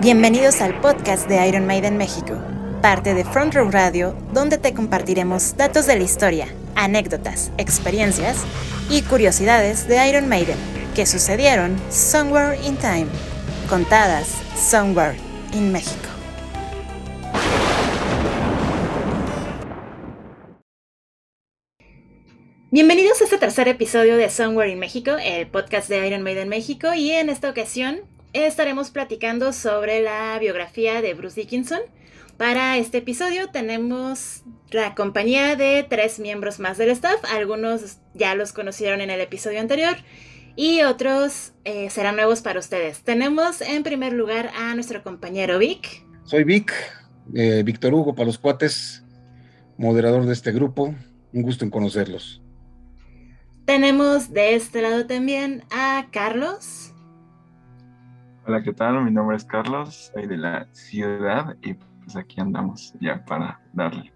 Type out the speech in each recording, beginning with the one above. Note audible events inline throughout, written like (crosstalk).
Bienvenidos al podcast de Iron Maiden México, parte de Front Row Radio, donde te compartiremos datos de la historia, anécdotas, experiencias y curiosidades de Iron Maiden que sucedieron somewhere in time, contadas somewhere in México. Bienvenidos a este tercer episodio de Somewhere in México, el podcast de Iron Maiden México, y en esta ocasión estaremos platicando sobre la biografía de Bruce Dickinson. Para este episodio tenemos la compañía de tres miembros más del staff, algunos ya los conocieron en el episodio anterior y otros eh, serán nuevos para ustedes. Tenemos en primer lugar a nuestro compañero Vic. Soy Vic, eh, Víctor Hugo para los cuates, moderador de este grupo. Un gusto en conocerlos. Tenemos de este lado también a Carlos. Hola, ¿qué tal? Mi nombre es Carlos, soy de la ciudad y pues aquí andamos ya para darle.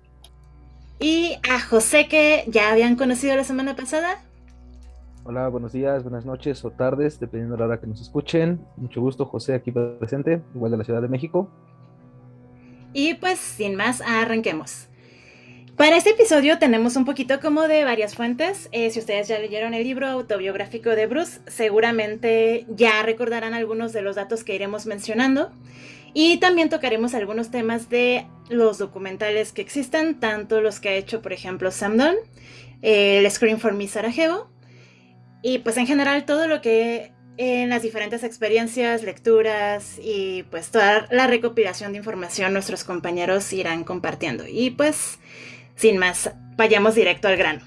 Y a José que ya habían conocido la semana pasada. Hola, buenos días, buenas noches o tardes, dependiendo de la hora que nos escuchen. Mucho gusto, José, aquí presente, igual de la Ciudad de México. Y pues, sin más, arranquemos. Para este episodio tenemos un poquito como de varias fuentes. Eh, si ustedes ya leyeron el libro autobiográfico de Bruce, seguramente ya recordarán algunos de los datos que iremos mencionando. Y también tocaremos algunos temas de los documentales que existen, tanto los que ha hecho, por ejemplo, Sam Dunn, el Screen for Me Sarajevo, y pues en general todo lo que en las diferentes experiencias, lecturas y pues toda la recopilación de información nuestros compañeros irán compartiendo. Y pues sin más, vayamos directo al grano.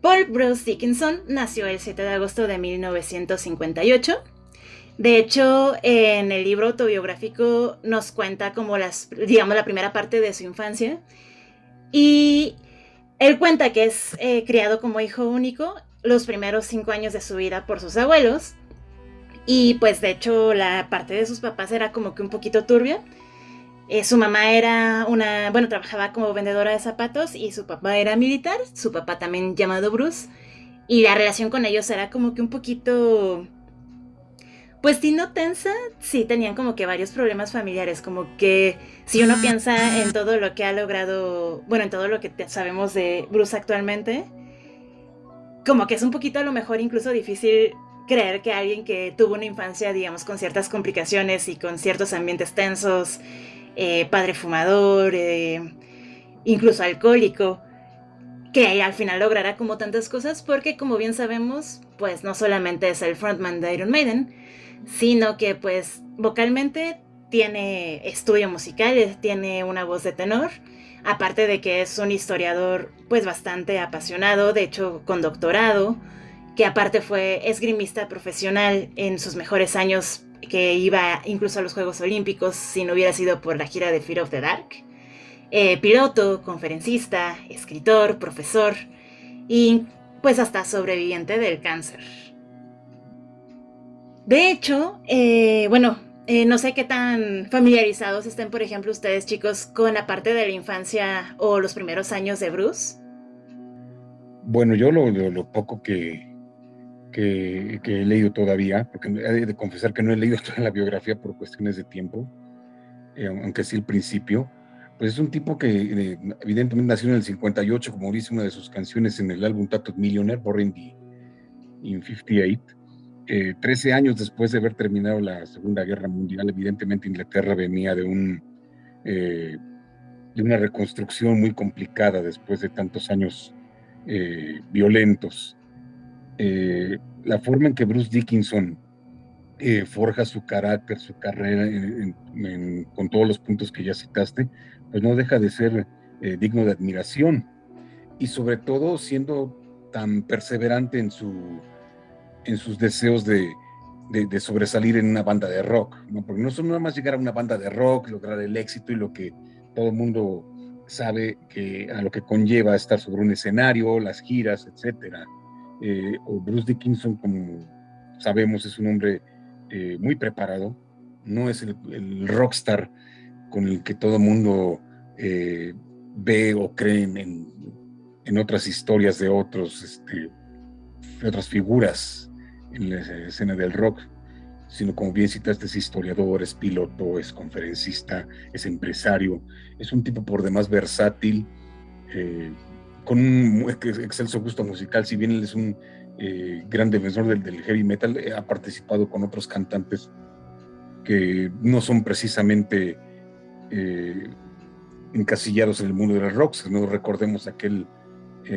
Paul Bruce Dickinson nació el 7 de agosto de 1958. De hecho, en el libro autobiográfico nos cuenta como las, digamos, la primera parte de su infancia. Y él cuenta que es eh, criado como hijo único los primeros cinco años de su vida por sus abuelos. Y pues de hecho la parte de sus papás era como que un poquito turbia. Eh, su mamá era una, bueno, trabajaba como vendedora de zapatos y su papá era militar, su papá también llamado Bruce, y la relación con ellos era como que un poquito, pues si no tensa, sí tenían como que varios problemas familiares, como que si uno piensa en todo lo que ha logrado, bueno, en todo lo que sabemos de Bruce actualmente, como que es un poquito a lo mejor incluso difícil creer que alguien que tuvo una infancia, digamos, con ciertas complicaciones y con ciertos ambientes tensos, eh, padre fumador, eh, incluso alcohólico, que al final logrará como tantas cosas porque como bien sabemos, pues no solamente es el frontman de Iron Maiden, sino que pues vocalmente tiene estudio musical, tiene una voz de tenor, aparte de que es un historiador pues bastante apasionado, de hecho con doctorado, que aparte fue esgrimista profesional en sus mejores años que iba incluso a los Juegos Olímpicos si no hubiera sido por la gira de Fear of the Dark. Eh, piloto, conferencista, escritor, profesor y pues hasta sobreviviente del cáncer. De hecho, eh, bueno, eh, no sé qué tan familiarizados estén, por ejemplo, ustedes chicos con la parte de la infancia o los primeros años de Bruce. Bueno, yo lo poco que, que, he leído todavía, porque he de confesar que no he leído (laughs) toda la biografía por cuestiones de tiempo, eh, aunque sí el principio. Pues es un tipo que eh, evidentemente nació en el 58, como dice una de sus canciones en el álbum Tattooed Millionaire, Born in 58. 13 años después de haber terminado la Segunda Guerra Mundial, evidentemente Inglaterra venía de un eh, de una reconstrucción muy complicada después de tantos años violentos. Eh, la forma en que Bruce Dickinson eh, forja su carácter, su carrera, con todos los puntos que ya citaste, pues no deja de ser eh, digno de admiración. Y sobre todo siendo tan perseverante en, su, en sus deseos de, sobresalir en una banda de rock, ¿no? porque no son nada más llegar a una banda de rock, lograr el éxito y lo que todo el mundo sabe que a lo que conlleva estar sobre un escenario, las giras, etcétera eh, o Bruce Dickinson, como sabemos, es un hombre eh, muy preparado, no es el, rockstar con el que todo el mundo eh, ve o cree en, en, otras historias de otros, este, otras figuras en la escena del rock. sino como bien citaste, es historiador, es piloto, es conferencista, es empresario, es un tipo por demás versátil, con un excelso gusto musical, si bien él es un eh, gran defensor del, heavy metal, eh, ha participado con otros cantantes que no son precisamente encasillados en el mundo de las rocks, no recordemos aquel,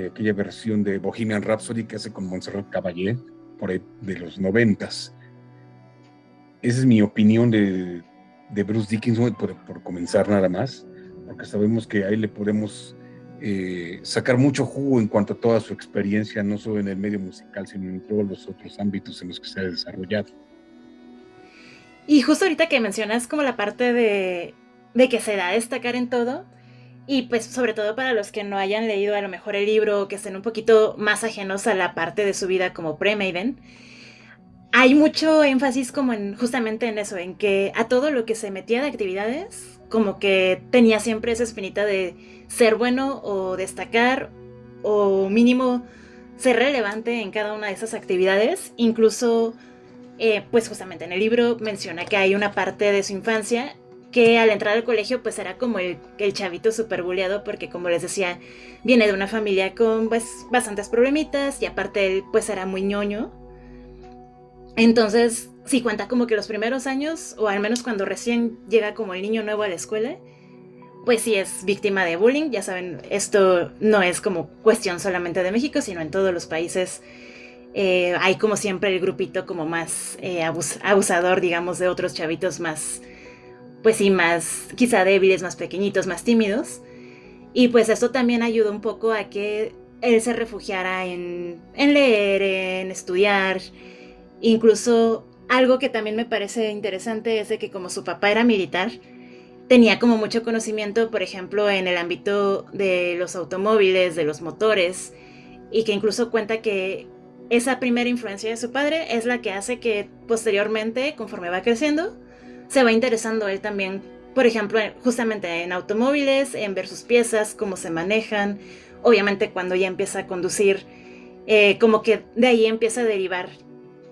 aquella versión de Bohemian Rhapsody que hace con Montserrat Caballé, por ahí de los noventas. Esa es mi opinión de, de Bruce Dickinson, por, por, comenzar nada más, porque sabemos que ahí le podemos eh, sacar mucho jugo en cuanto a toda su experiencia, no solo en el medio musical, sino en todos los otros ámbitos en los que se ha desarrollado. Y justo ahorita que mencionas como la parte de, de que se da a destacar en todo, y pues sobre todo para los que no hayan leído a lo mejor el libro o que estén un poquito más ajenos a la parte de su vida como pre-Maiden, hay mucho énfasis como en justamente en eso, en que a todo lo que se metía de actividades, como que tenía siempre esa espinita de ser bueno o destacar o mínimo ser relevante en cada una de esas actividades. Incluso, eh, pues justamente en el libro menciona que hay una parte de su infancia que al entrar al colegio pues era como el, chavito súper buleado porque como les decía, viene de una familia con pues bastantes problemitas y aparte pues era muy ñoño. Entonces, sí cuenta como que los primeros años, o al menos cuando recién llega como el niño nuevo a la escuela, pues sí es víctima de bullying. Ya saben, esto no es como cuestión solamente de México, sino en todos los países. Eh, hay como siempre el grupito como más eh, abusador, digamos, de otros chavitos más pues sí, más quizá débiles, más pequeñitos, más tímidos. Y pues esto también ayudó un poco a que él se refugiara en, en leer, en estudiar. Incluso algo que también me parece interesante es que como su papá era militar, tenía como mucho conocimiento, por ejemplo, en el ámbito de los automóviles, de los motores, y que incluso cuenta que esa primera influencia de su padre es la que hace que posteriormente, conforme va creciendo, se va interesando él también, por ejemplo, justamente en automóviles, en ver sus piezas, cómo se manejan, obviamente cuando ya empieza a conducir, eh, como que de ahí empieza a derivar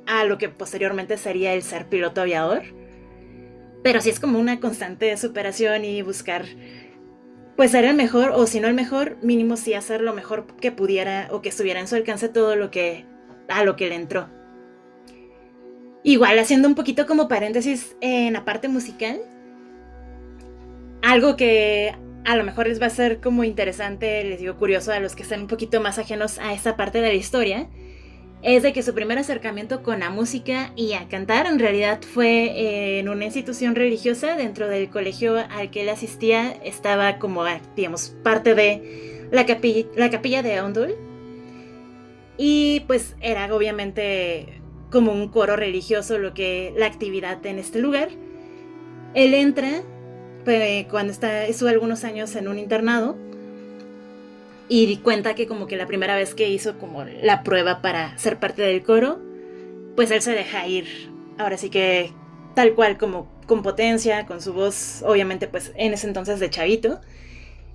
a lo que posteriormente sería el ser piloto aviador. Pero sí es como una constante superación y buscar, pues ser el mejor, o si no el mejor, mínimo sí hacer lo mejor que pudiera o que estuviera en su alcance todo lo que, a lo que le entró. Igual haciendo un poquito como paréntesis en la parte musical, algo que a lo mejor les va a ser como interesante, les digo curioso a los que están un poquito más ajenos a esta parte de la historia, es de que su primer acercamiento con la música y a cantar en realidad fue en una institución religiosa dentro del colegio al que él asistía, estaba como, digamos, parte de la capilla, la capilla de Ondul. Y pues era obviamente como un coro religioso lo que la actividad en este lugar. Él entra cuando está, estuvo algunos años en un internado y cuenta que como que la primera vez que hizo como la prueba para ser parte del coro, pues él se deja ir. Ahora sí que tal cual como con potencia, con su voz, obviamente pues en ese entonces de chavito,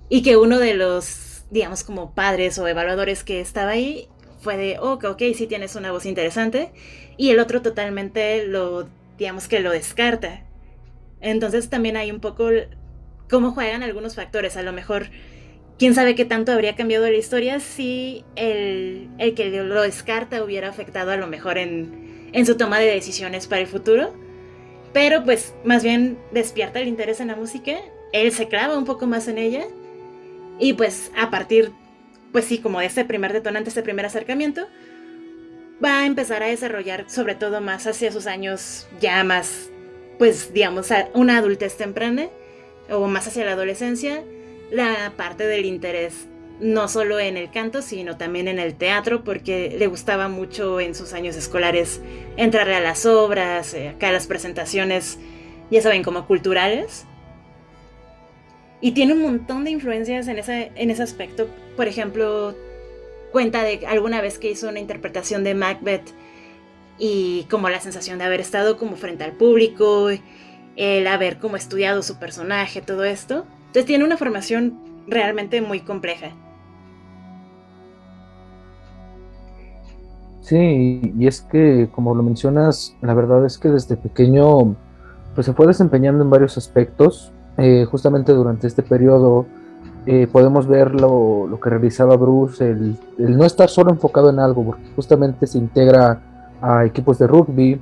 y que uno de los, digamos como padres o evaluadores que estaba ahí fue de, ok, ok, sí tienes una voz interesante, y el otro totalmente lo, digamos que lo descarta. Entonces también hay un poco cómo juegan algunos factores, a lo mejor quién sabe qué tanto habría cambiado la historia si el, el que lo descarta hubiera afectado a lo mejor en, en, su toma de decisiones para el futuro. Pero pues más bien despierta el interés en la música, él se clava un poco más en ella y pues a partir pues sí, como ese primer detonante, ese primer acercamiento, va a empezar a desarrollar, sobre todo más hacia sus años ya más, pues digamos, una adultez temprana o más hacia la adolescencia, la parte del interés no solo en el canto, sino también en el teatro, porque le gustaba mucho en sus años escolares entrarle a las obras, eh, acá a las presentaciones, ya saben, como culturales. Y tiene un montón de influencias en, ese, en ese aspecto. Por ejemplo, cuenta de alguna vez que hizo una interpretación de Macbeth y como la sensación de haber estado como frente al público, el haber como estudiado su personaje, todo esto. Entonces tiene una formación realmente muy compleja. Sí, y es que, como lo mencionas, la verdad es que desde pequeño pues se fue desempeñando en varios aspectos. Eh, justamente durante este periodo eh, podemos ver lo, que realizaba Bruce, el, no estar solo enfocado en algo, porque justamente se integra a equipos de rugby.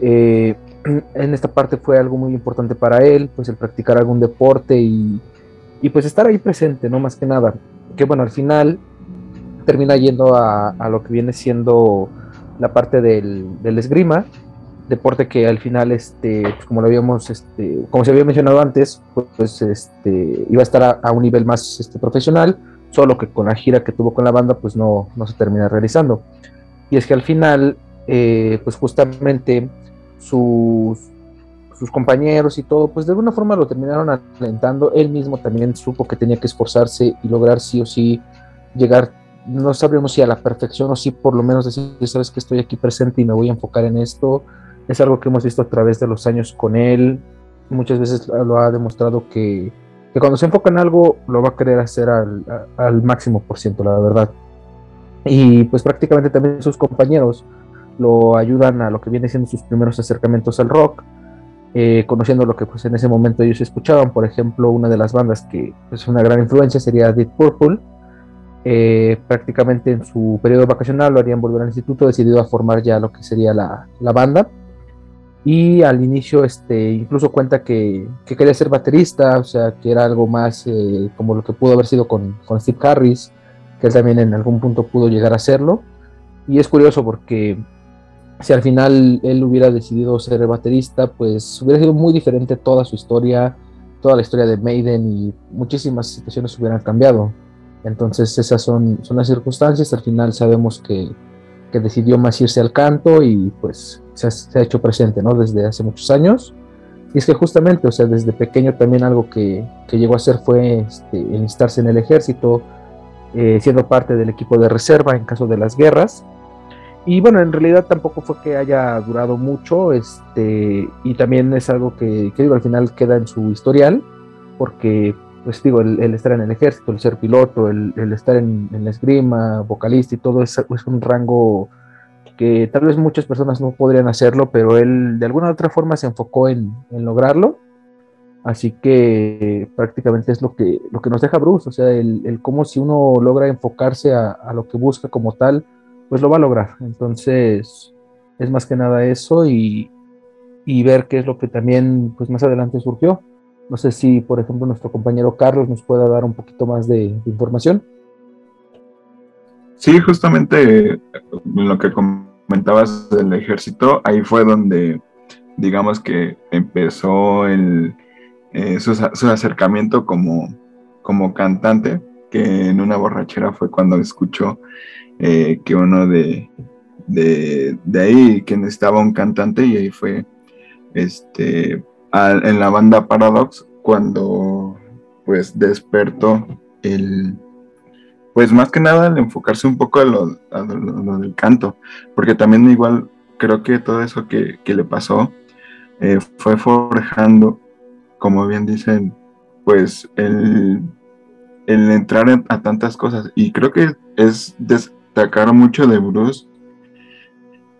Eh, (clears throat) en esta parte fue algo muy importante para él, pues el practicar algún deporte y, y, pues estar ahí presente, no más que nada. Que bueno, al final termina yendo a, a lo que viene siendo la parte del, del esgrima, deporte que al final, este, pues, como lo habíamos, este, como se había mencionado antes, pues, este, iba a estar a, un nivel más este, profesional, solo que con la gira que tuvo con la banda, pues no, no se termina realizando. Y es que al final, eh, pues justamente sus, compañeros y todo, pues de alguna forma lo terminaron alentando. Él mismo también supo que tenía que esforzarse y lograr sí o sí llegar, no sabríamos si a la perfección o si por lo menos decir, sabes que estoy aquí presente y me voy a enfocar en esto es algo que hemos visto a través de los años con él. Muchas veces lo ha demostrado que, cuando se enfoca en algo lo va a querer hacer al, máximo por ciento, la verdad. Y pues prácticamente también sus compañeros lo ayudan a lo que viene siendo sus primeros acercamientos al rock, eh, conociendo lo que pues en ese momento ellos escuchaban. Por ejemplo, una de las bandas que es pues, una gran influencia sería Deep Purple. Eh, prácticamente en su periodo vacacional lo harían volver al instituto, decidido a formar ya lo que sería la, la banda y al inicio este, incluso cuenta que, quería ser baterista, o sea, que era algo más eh, como lo que pudo haber sido con, Steve Harris, que él también en algún punto pudo llegar a serlo. Y es curioso porque si al final él hubiera decidido ser baterista, pues hubiera sido muy diferente toda su historia, toda la historia de Maiden y muchísimas situaciones hubieran cambiado. Entonces esas son, son las circunstancias, al final sabemos que, que decidió más irse al canto y pues se ha, hecho presente, ¿no? Desde hace muchos años. Y es que justamente, o sea, desde pequeño también algo que, que llegó a hacer fue este, enlistarse en el ejército, eh, siendo parte del equipo de reserva en caso de las guerras. Y bueno, en realidad tampoco fue que haya durado mucho, este, y también es algo que, que digo, al final queda en su historial, porque, pues digo, el, estar en el ejército, el ser piloto, el, el estar en, en, la esgrima, vocalista y todo, es, es un rango que tal vez muchas personas no podrían hacerlo, pero él de alguna u otra forma se enfocó en, lograrlo. Así que prácticamente es lo que, lo que nos deja Bruce, o sea, el, el cómo si uno logra enfocarse a, lo que busca como tal, pues lo va a lograr. Entonces, es más que nada eso y, ver qué es lo que también pues más adelante surgió. No sé si, por ejemplo, nuestro compañero Carlos nos pueda dar un poquito más de información. Sí, justamente lo que comentabas del ejército, ahí fue donde, digamos que empezó el, eh, su, acercamiento como, como cantante, que en una borrachera fue cuando escuchó eh, que uno de, de, ahí, que necesitaba un cantante, y ahí fue este, en la banda Paradox cuando pues despertó el pues más que nada el enfocarse un poco a lo, del canto, porque también igual creo que todo eso que, le pasó eh, fue forjando, como bien dicen, pues el, entrar a tantas cosas. Y creo que es destacar mucho de Bruce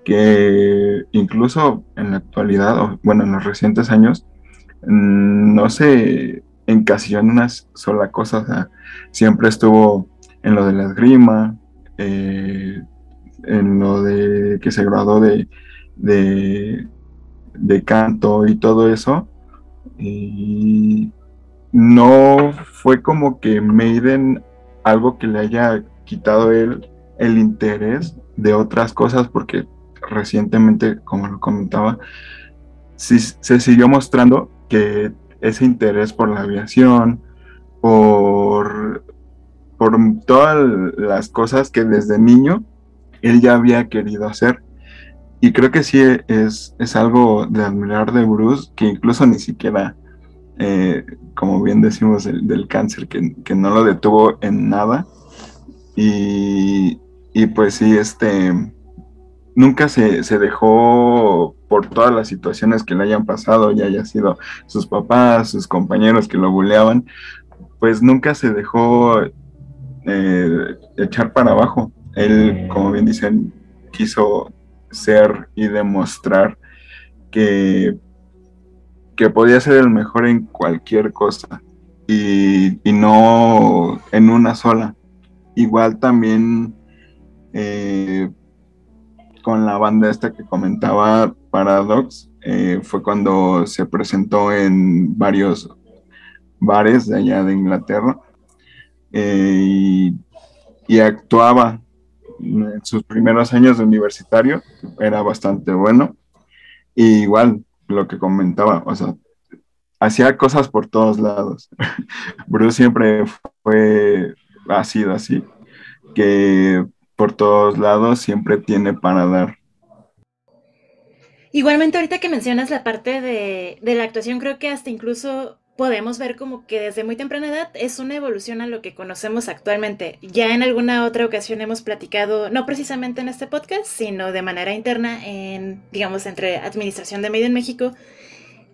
que incluso en la actualidad, o bueno, en los recientes años, mm, no se encasilló en una sola cosa, siempre estuvo en lo de la esgrima, eh, en lo de que se graduó de, de, canto y todo eso. Y no fue como que Maiden algo que le haya quitado él el interés de otras cosas porque recientemente, como lo comentaba, se siguió mostrando que ese interés por la aviación, por por todas las cosas que desde niño él ya había querido hacer. Y creo que sí es, es algo de admirar de Bruce, que incluso ni siquiera, eh, como bien decimos, del cáncer, que, no lo detuvo en nada. Y, pues sí, este, nunca se, se, dejó por todas las situaciones que le hayan pasado, ya haya sido sus papás, sus compañeros que lo buleaban, pues nunca se dejó eh, echar para abajo. Él, como bien dicen, quiso ser y demostrar que, que podía ser el mejor en cualquier cosa y, no en una sola. Igual también eh, con la banda esta que comentaba Paradox, eh, fue cuando se presentó en varios bares de allá de Inglaterra eh, y, actuaba en sus primeros años de universitario, era bastante bueno. igual lo que comentaba, o sea, hacía cosas por todos lados. (laughs) Bruce siempre fue, ha sido así, que por todos lados siempre tiene para dar. Igualmente, ahorita que mencionas la parte de, de, la actuación, creo que hasta incluso podemos ver como que desde muy temprana edad es una evolución a lo que conocemos actualmente. Ya en alguna otra ocasión hemos platicado, no precisamente en este podcast, sino de manera interna en, digamos, entre Administración de Maiden México,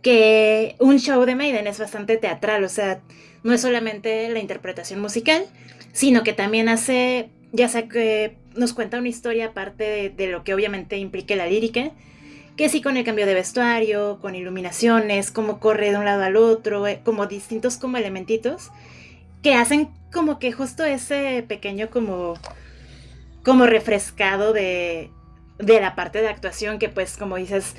que un show de Maiden es bastante teatral, o sea, no es solamente la interpretación musical, sino que también hace, ya sea que nos cuenta una historia aparte de, de lo que obviamente implique la lírica, que sí con el cambio de vestuario, con iluminaciones, cómo corre de un lado al otro, eh, como distintos como elementitos que hacen como que justo ese pequeño como como refrescado de, de la parte de actuación que pues como dices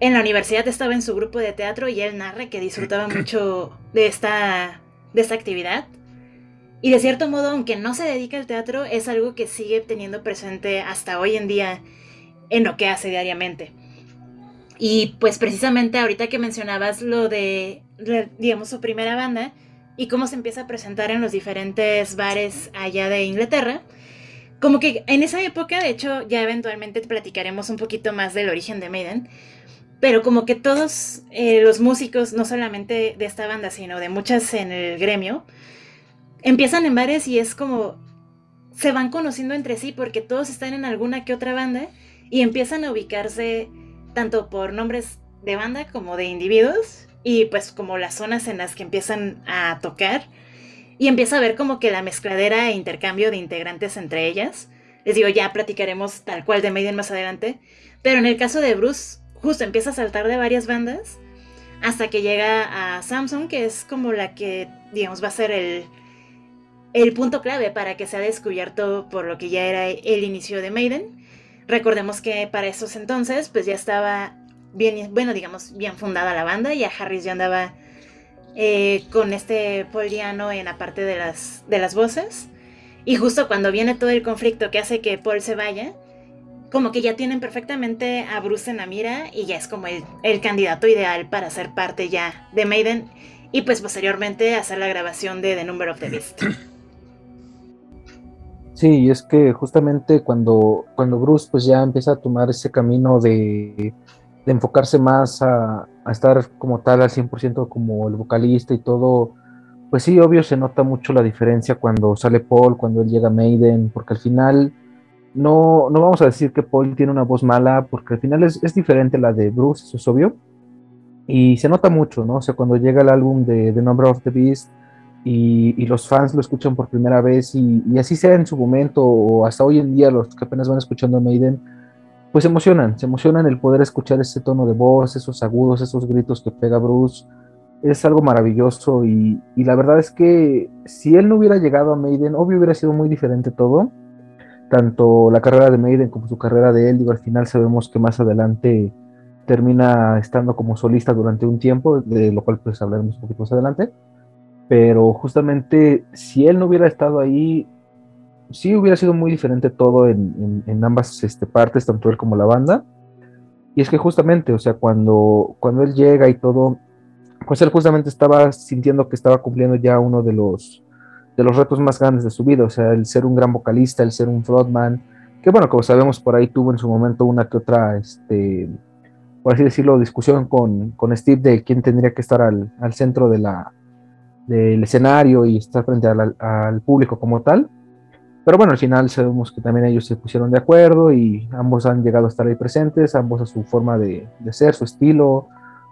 en la universidad estaba en su grupo de teatro y él narra que disfrutaba (clears throat) mucho de esta de esta actividad y de cierto modo aunque no se dedica al teatro es algo que sigue teniendo presente hasta hoy en día en lo que hace diariamente. Y pues precisamente ahorita que mencionabas lo de, digamos, su primera banda y cómo se empieza a presentar en los diferentes bares allá de Inglaterra, como que en esa época, de hecho, ya eventualmente platicaremos un poquito más del origen de Maiden, pero como que todos eh, los músicos, no solamente de esta banda, sino de muchas en el gremio, empiezan en bares y es como se van conociendo entre sí porque todos están en alguna que otra banda y empiezan a ubicarse tanto por nombres de banda como de individuos y pues como las zonas en las que empiezan a tocar y empieza a ver como que la mezcladera e intercambio de integrantes entre ellas. Les digo, ya platicaremos tal cual de Maiden más adelante, pero en el caso de Bruce, justo empieza a saltar de varias bandas hasta que llega a Samsung, que es como la que, digamos, va a ser el, el punto clave para que sea descubierto por lo que ya era el inicio de Maiden. Recordemos que para esos entonces, pues ya estaba bien, bueno, digamos, bien fundada la banda, y a Harris ya andaba eh, con este Pauliano en la parte de las, de las voces. Y justo cuando viene todo el conflicto que hace que Paul se vaya, como que ya tienen perfectamente a Bruce en la mira y ya es como el, el candidato ideal para ser parte ya de Maiden y pues posteriormente hacer la grabación de The Number of the Beast. (clears throat) Sí, es que justamente cuando, cuando Bruce pues ya empieza a tomar ese camino de, enfocarse más a, estar como tal al 100% como el vocalista y todo, pues sí, obvio se nota mucho la diferencia cuando sale Paul, cuando él llega a Maiden, porque al final no, no vamos a decir que Paul tiene una voz mala, porque al final es, es diferente la de Bruce, eso es obvio, y se nota mucho, ¿no? O sea, cuando llega el álbum de The Number of the Beast, y, los fans lo escuchan por primera vez y, así sea en su momento o hasta hoy en día los que apenas van escuchando a Maiden, pues se emocionan, se emocionan el poder escuchar ese tono de voz, esos agudos, esos gritos que pega Bruce. Es algo maravilloso y, la verdad es que si él no hubiera llegado a Maiden, obvio hubiera sido muy diferente todo, tanto la carrera de Maiden como su carrera de él, digo, al final sabemos que más adelante termina estando como solista durante un tiempo, de lo cual pues hablaremos un poquito más adelante pero justamente si él no hubiera estado ahí, sí hubiera sido muy diferente todo en, ambas este, partes, tanto él como la banda. Y es que justamente, o sea, cuando, cuando él llega y todo, pues él justamente estaba sintiendo que estaba cumpliendo ya uno de los, de los retos más grandes de su vida, o sea, el ser un gran vocalista, el ser un frontman, que bueno, como sabemos por ahí tuvo en su momento una que otra, este, por así decirlo, discusión con, con Steve de quién tendría que estar al, al centro de la, del escenario y estar frente al, público como tal. Pero bueno, al final sabemos que también ellos se pusieron de acuerdo y ambos han llegado a estar ahí presentes, ambos a su forma de, ser, su estilo.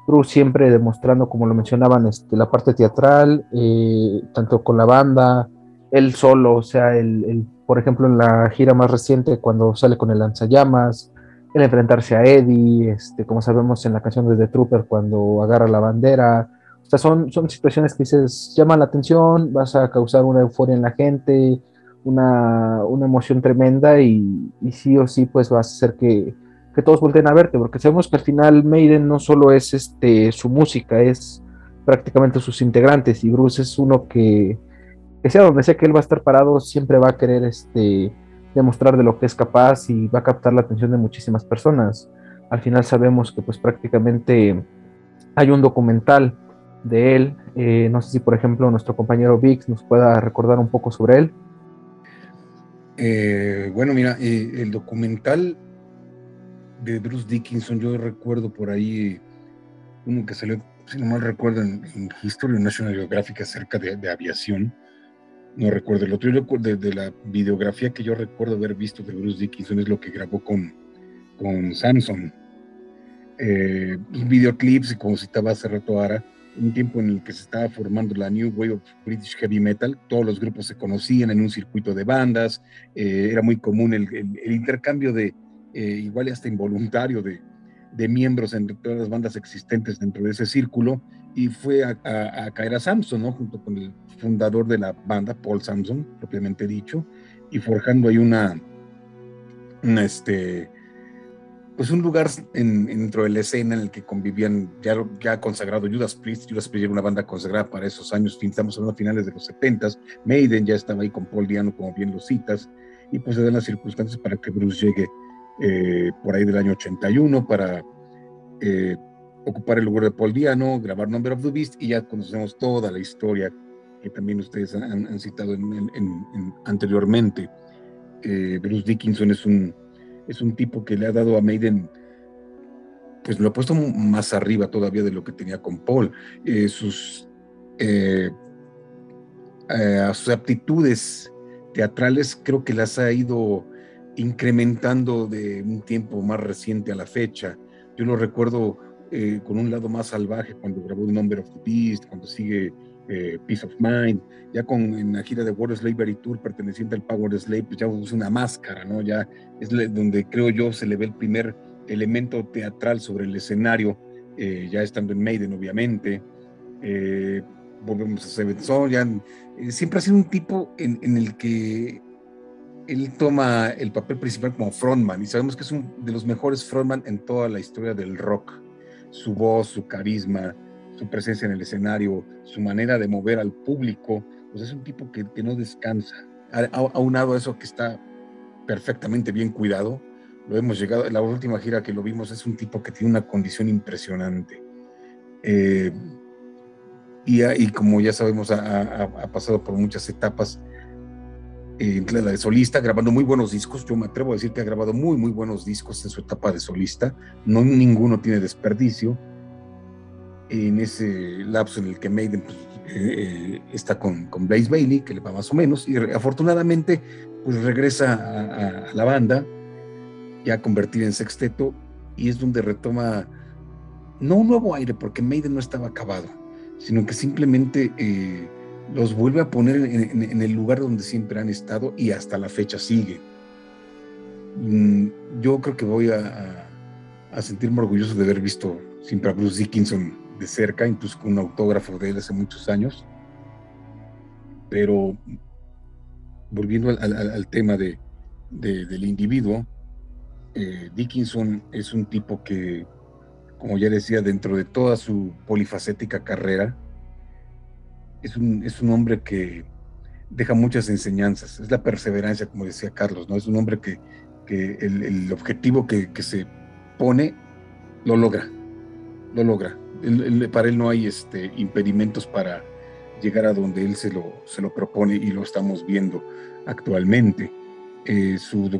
Bruce siempre demostrando, como lo mencionaban, este, la parte teatral, eh, tanto con la banda, él solo, o sea, el, por ejemplo, en la gira más reciente, cuando sale con el lanzallamas, el enfrentarse a Eddie, este, como sabemos en la canción de The Trooper, cuando agarra la bandera. O sea, son, son situaciones que dices, llaman la atención, vas a causar una euforia en la gente, una, una emoción tremenda y, y, sí o sí, pues vas a hacer que, que, todos volteen a verte, porque sabemos que al final Maiden no solo es este, su música, es prácticamente sus integrantes y Bruce es uno que, que sea donde sea que él va a estar parado, siempre va a querer este, demostrar de lo que es capaz y va a captar la atención de muchísimas personas. Al final sabemos que pues prácticamente hay un documental de él. Eh, no sé si por ejemplo nuestro compañero Vix nos pueda recordar un poco sobre él. Eh, bueno, mira, eh, el documental de Bruce Dickinson, yo recuerdo por ahí uno que salió, si no mal recuerdo, en, History National Geographic acerca de, aviación no recuerdo el otro, de, de, la videografía que yo recuerdo haber visto de Bruce Dickinson es lo que grabó con, con Samson. Eh, videoclips, como citaba hace rato Ara, un tiempo en el que se estaba formando la New Wave of British Heavy Metal, todos los grupos se conocían en un circuito de bandas, eh, era muy común el, intercambio de, eh, igual y hasta involuntario, de, de, miembros entre todas las bandas existentes dentro de ese círculo, y fue a, a, a caer a Samson, ¿no? junto con el fundador de la banda, Paul Samson, propiamente dicho, y forjando ahí una, una este, pues un lugar en, dentro de la escena en el que convivían ya, consagrado Judas Priest, Judas Priest era una banda consagrada para esos años, estamos hablando finales de los 70 Maiden ya estaba ahí con Paul Diano, como bien lo citas, y pues se dan las circunstancias para que Bruce llegue eh, por ahí del año 81 para eh, ocupar el lugar de Paul Diano, grabar Number of the Beast, y ya conocemos toda la historia que también ustedes han, citado anteriormente. Eh, Bruce Dickinson es un, es un tipo que le ha dado a Maiden, pues lo ha puesto más arriba todavía de lo que tenía con Paul. Eh, sus, eh, sus aptitudes teatrales creo que las ha ido incrementando de un tiempo más reciente a la fecha. Yo lo recuerdo con un lado más salvaje cuando grabó The Number of the Beast, cuando sigue eh, Peace of Mind, ya con en la gira de World Slavery Tour perteneciente al Power Slave, pues ya usa una máscara, ¿no? Ya es donde creo yo se le ve el primer elemento teatral sobre el escenario, eh, ya estando en Maiden, obviamente. Eh, volvemos a Seven Son, ya, siempre ha sido un tipo en, en, el que él toma el papel principal como frontman y sabemos que es uno de los mejores frontman en toda la historia del rock. Su voz, su carisma, su presencia en el escenario, su manera de mover al público, pues es un tipo que, no descansa. Aunado a eso que está perfectamente bien cuidado, lo hemos llegado, la última gira que lo vimos es un tipo que tiene una condición impresionante. Eh, y, como ya sabemos, ha, pasado por muchas etapas eh, de solista, grabando muy buenos discos. Yo me atrevo a decir que ha grabado muy, muy buenos discos en su etapa de solista. No ninguno tiene desperdicio en ese lapso en el que Maiden pues, eh, está con, con, Blaze Bailey, que le va más o menos, y afortunadamente pues regresa a, la banda, ya convertida en sexteto, y es donde retoma no un nuevo aire, porque Maiden no estaba acabado, sino que simplemente eh, los vuelve a poner en, el lugar donde siempre han estado y hasta la fecha sigue. Mm, yo creo que voy a, a sentirme orgulloso de haber visto siempre a Bruce Dickinson de cerca, incluso con un autógrafo de él hace muchos años. Pero volviendo al, tema de, del individuo, eh, Dickinson es un tipo que, como ya decía, dentro de toda su polifacética carrera, es un, es un hombre que deja muchas enseñanzas. Es la perseverancia, como decía Carlos, ¿no? Es un hombre que, que el, objetivo que, que se pone lo logra, lo logra para él no hay este, impedimentos para llegar a donde él se lo, propone y lo estamos viendo actualmente. Eh, su,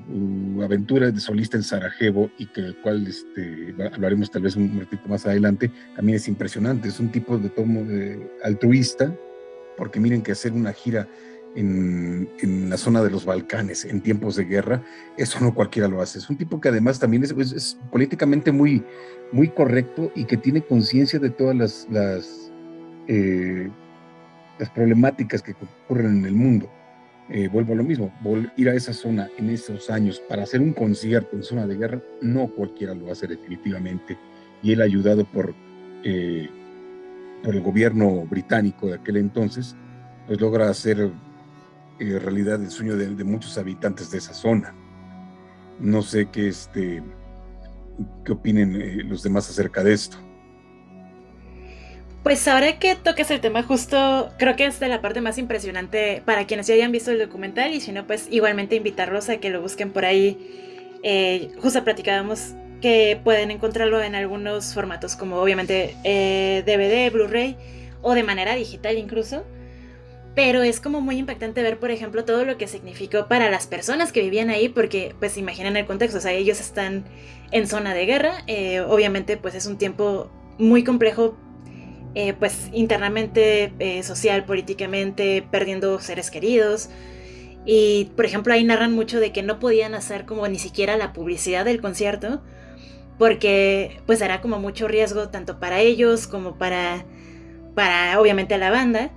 aventura de solista en Sarajevo y que cual este, hablaremos tal vez un ratito más adelante, también es impresionante. Es un tipo de tomo altruista, porque miren que hacer una gira en, en, la zona de los Balcanes en tiempos de guerra, eso no cualquiera lo hace. Es un tipo que además también es, políticamente muy, muy correcto y que tiene conciencia de todas las, las, eh, problemáticas que ocurren en el mundo. eh, vuelvo a lo mismo, ir a esa zona en esos años para hacer un concierto en zona de guerra, no cualquiera lo hace definitivamente. Y él ayudado por, eh, por el gobierno británico de aquel entonces, pues logra hacer eh, realidad el sueño de, muchos habitantes de esa zona. No sé qué, este, qué opinen los demás acerca de esto. Pues ahora que toques el tema justo, creo que es de la parte más impresionante para quienes ya hayan visto el documental y si no, pues igualmente invitarlos a que lo busquen por ahí. Eh, justo platicábamos que pueden encontrarlo en algunos formatos como obviamente DVD, eh, Blu-ray o de manera digital incluso. Pero es como muy impactante ver, por ejemplo, todo lo que significó para las personas que vivían ahí, porque pues imaginen el contexto, o sea, ellos están en zona de guerra, eh, obviamente pues es un tiempo muy complejo eh, pues internamente, eh, social, políticamente, perdiendo seres queridos. Y por ejemplo ahí narran mucho de que no podían hacer como ni siquiera la publicidad del concierto, porque pues era como mucho riesgo tanto para ellos como para, para obviamente la banda.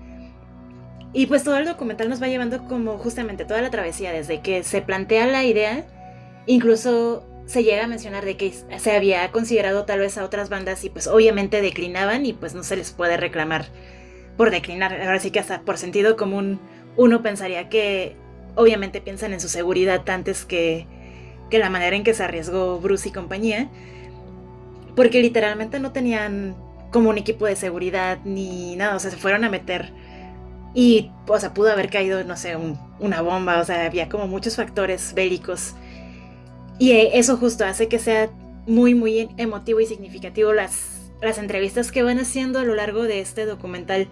Y pues todo el documental nos va llevando como justamente toda la travesía, desde que se plantea la idea, incluso se llega a mencionar de que se había considerado tal vez a otras bandas y pues obviamente declinaban y pues no se les puede reclamar por declinar. Ahora sí que hasta por sentido común uno pensaría que obviamente piensan en su seguridad antes que, que la manera en que se arriesgó Bruce y compañía. Porque literalmente no tenían como un equipo de seguridad ni nada, o sea, se fueron a meter y, o sea, pudo haber caído, no sé, una bomba, o sea, había como muchos factores bélicos. Y eso justo hace que sea muy, muy emotivo y significativo las, las entrevistas que van haciendo a lo largo de este documental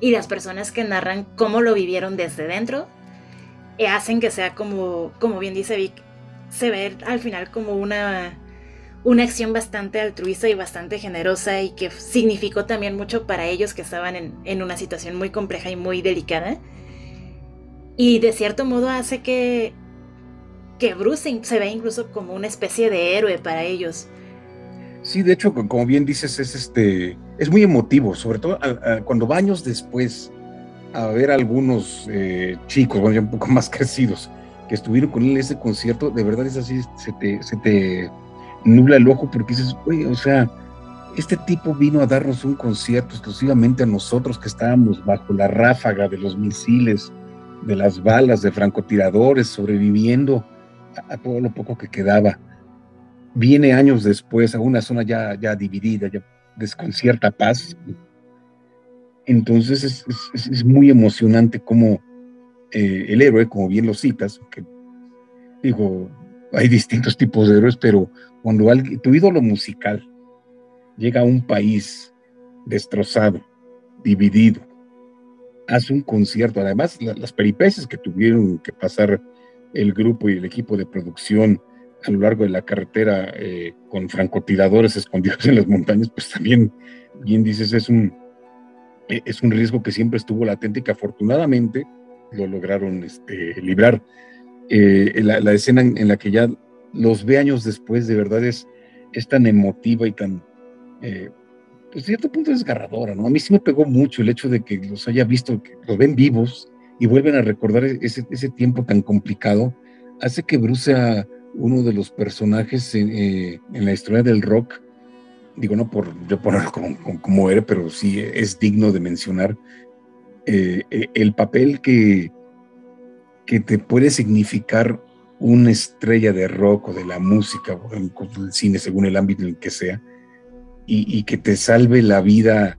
y las personas que narran cómo lo vivieron desde dentro, eh, hacen que sea como, como bien dice Vic, se ve al final como una, una acción bastante altruista y bastante generosa y que significó también mucho para ellos que estaban en, en una situación muy compleja y muy delicada. Y de cierto modo hace que que Bruce se ve incluso como una especie de héroe para ellos. Sí, de hecho, como bien dices, es este es muy emotivo, sobre todo cuando va años después a ver a algunos eh, chicos, bueno, ya un poco (laughs) más crecidos, que estuvieron con él en ese concierto, de verdad es así, se te nubla el ojo porque dices, oye, o sea, este tipo vino a darnos un concierto exclusivamente a nosotros que estábamos bajo la ráfaga de los misiles, de las balas, de francotiradores, sobreviviendo a, todo lo poco que quedaba. Viene años después a una zona ya, ya dividida, ya desconcierta paz. Entonces es, es, muy emocionante como eh, el héroe, como bien lo citas, que digo, hay distintos tipos de héroes, pero cuando alguien, tu ídolo musical llega a un país destrozado, dividido, hace un concierto, además las peripecias que tuvieron que pasar el grupo y el equipo de producción a lo largo de la carretera eh, con francotiradores escondidos en las montañas, pues también, bien dices, es un, e, es un riesgo que siempre estuvo latente y que afortunadamente lo lograron este, librar. Eh, la, escena en, la que ya los ve años después, de verdad es, es tan emotiva y tan, eh, pues cierto punto desgarradora, ¿no? A mí sí me pegó mucho el hecho de que los haya visto, que los ven vivos, y vuelven a recordar ese, ese tiempo tan complicado, hace que Bruce sea uno de los personajes en, eh, en la historia del rock, digo, no por yo ponerlo (laughs) como, como, era, pero sí es digno de mencionar, eh, eh, el papel que, que te puede significar una estrella de rock o de la música o del cine, según el ámbito en el que sea, y, que te salve la vida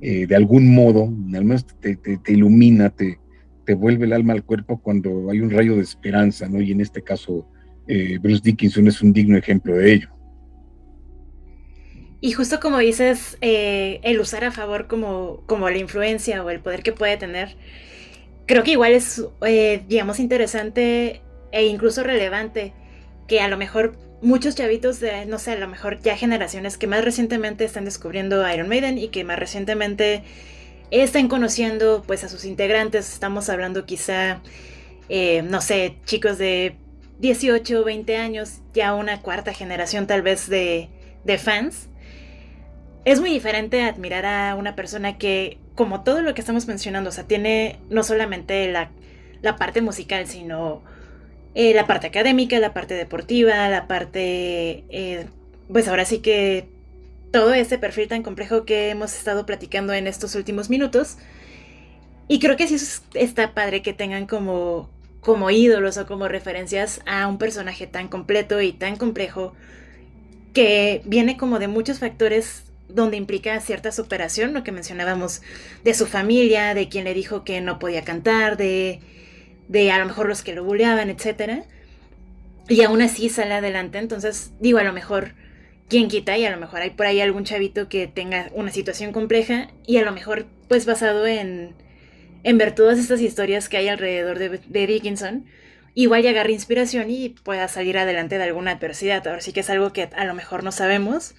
de algún modo, al menos te, te, te ilumina, te, te vuelve el alma al cuerpo cuando hay un rayo de esperanza, ¿no? Y en este caso, eh, Bruce Dickinson es un digno ejemplo de ello. Y justo como dices, eh, el usar a favor como, como la influencia o el poder que puede tener, creo que igual es, eh, digamos, interesante e incluso relevante que a lo mejor muchos chavitos de, no sé, a lo mejor ya generaciones que más recientemente están descubriendo Iron Maiden y que más recientemente están conociendo pues a sus integrantes, estamos hablando quizá, eh, no sé, chicos de 18 o 20 años, ya una cuarta generación tal vez de, de fans. Es muy diferente admirar a una persona que, como todo lo que estamos mencionando, o sea, tiene no solamente la, la parte musical, sino eh, la parte académica, la parte deportiva, la parte, eh, pues ahora sí que todo ese perfil tan complejo que hemos estado platicando en estos últimos minutos. Y creo que sí está padre que tengan como, como ídolos o como referencias a un personaje tan completo y tan complejo que viene como de muchos factores donde implica cierta superación, lo que mencionábamos de su familia, de quien le dijo que no podía cantar, de, de a lo mejor los que lo bulleaban, etc. Y aún así sale adelante, entonces digo, a lo mejor, ¿quién quita? Y a lo mejor hay por ahí algún chavito que tenga una situación compleja y a lo mejor pues basado en, en ver todas estas historias que hay alrededor de, de Dickinson, igual ya agarre inspiración y pueda salir adelante de alguna adversidad. Ahora sí que es algo que a lo mejor no sabemos,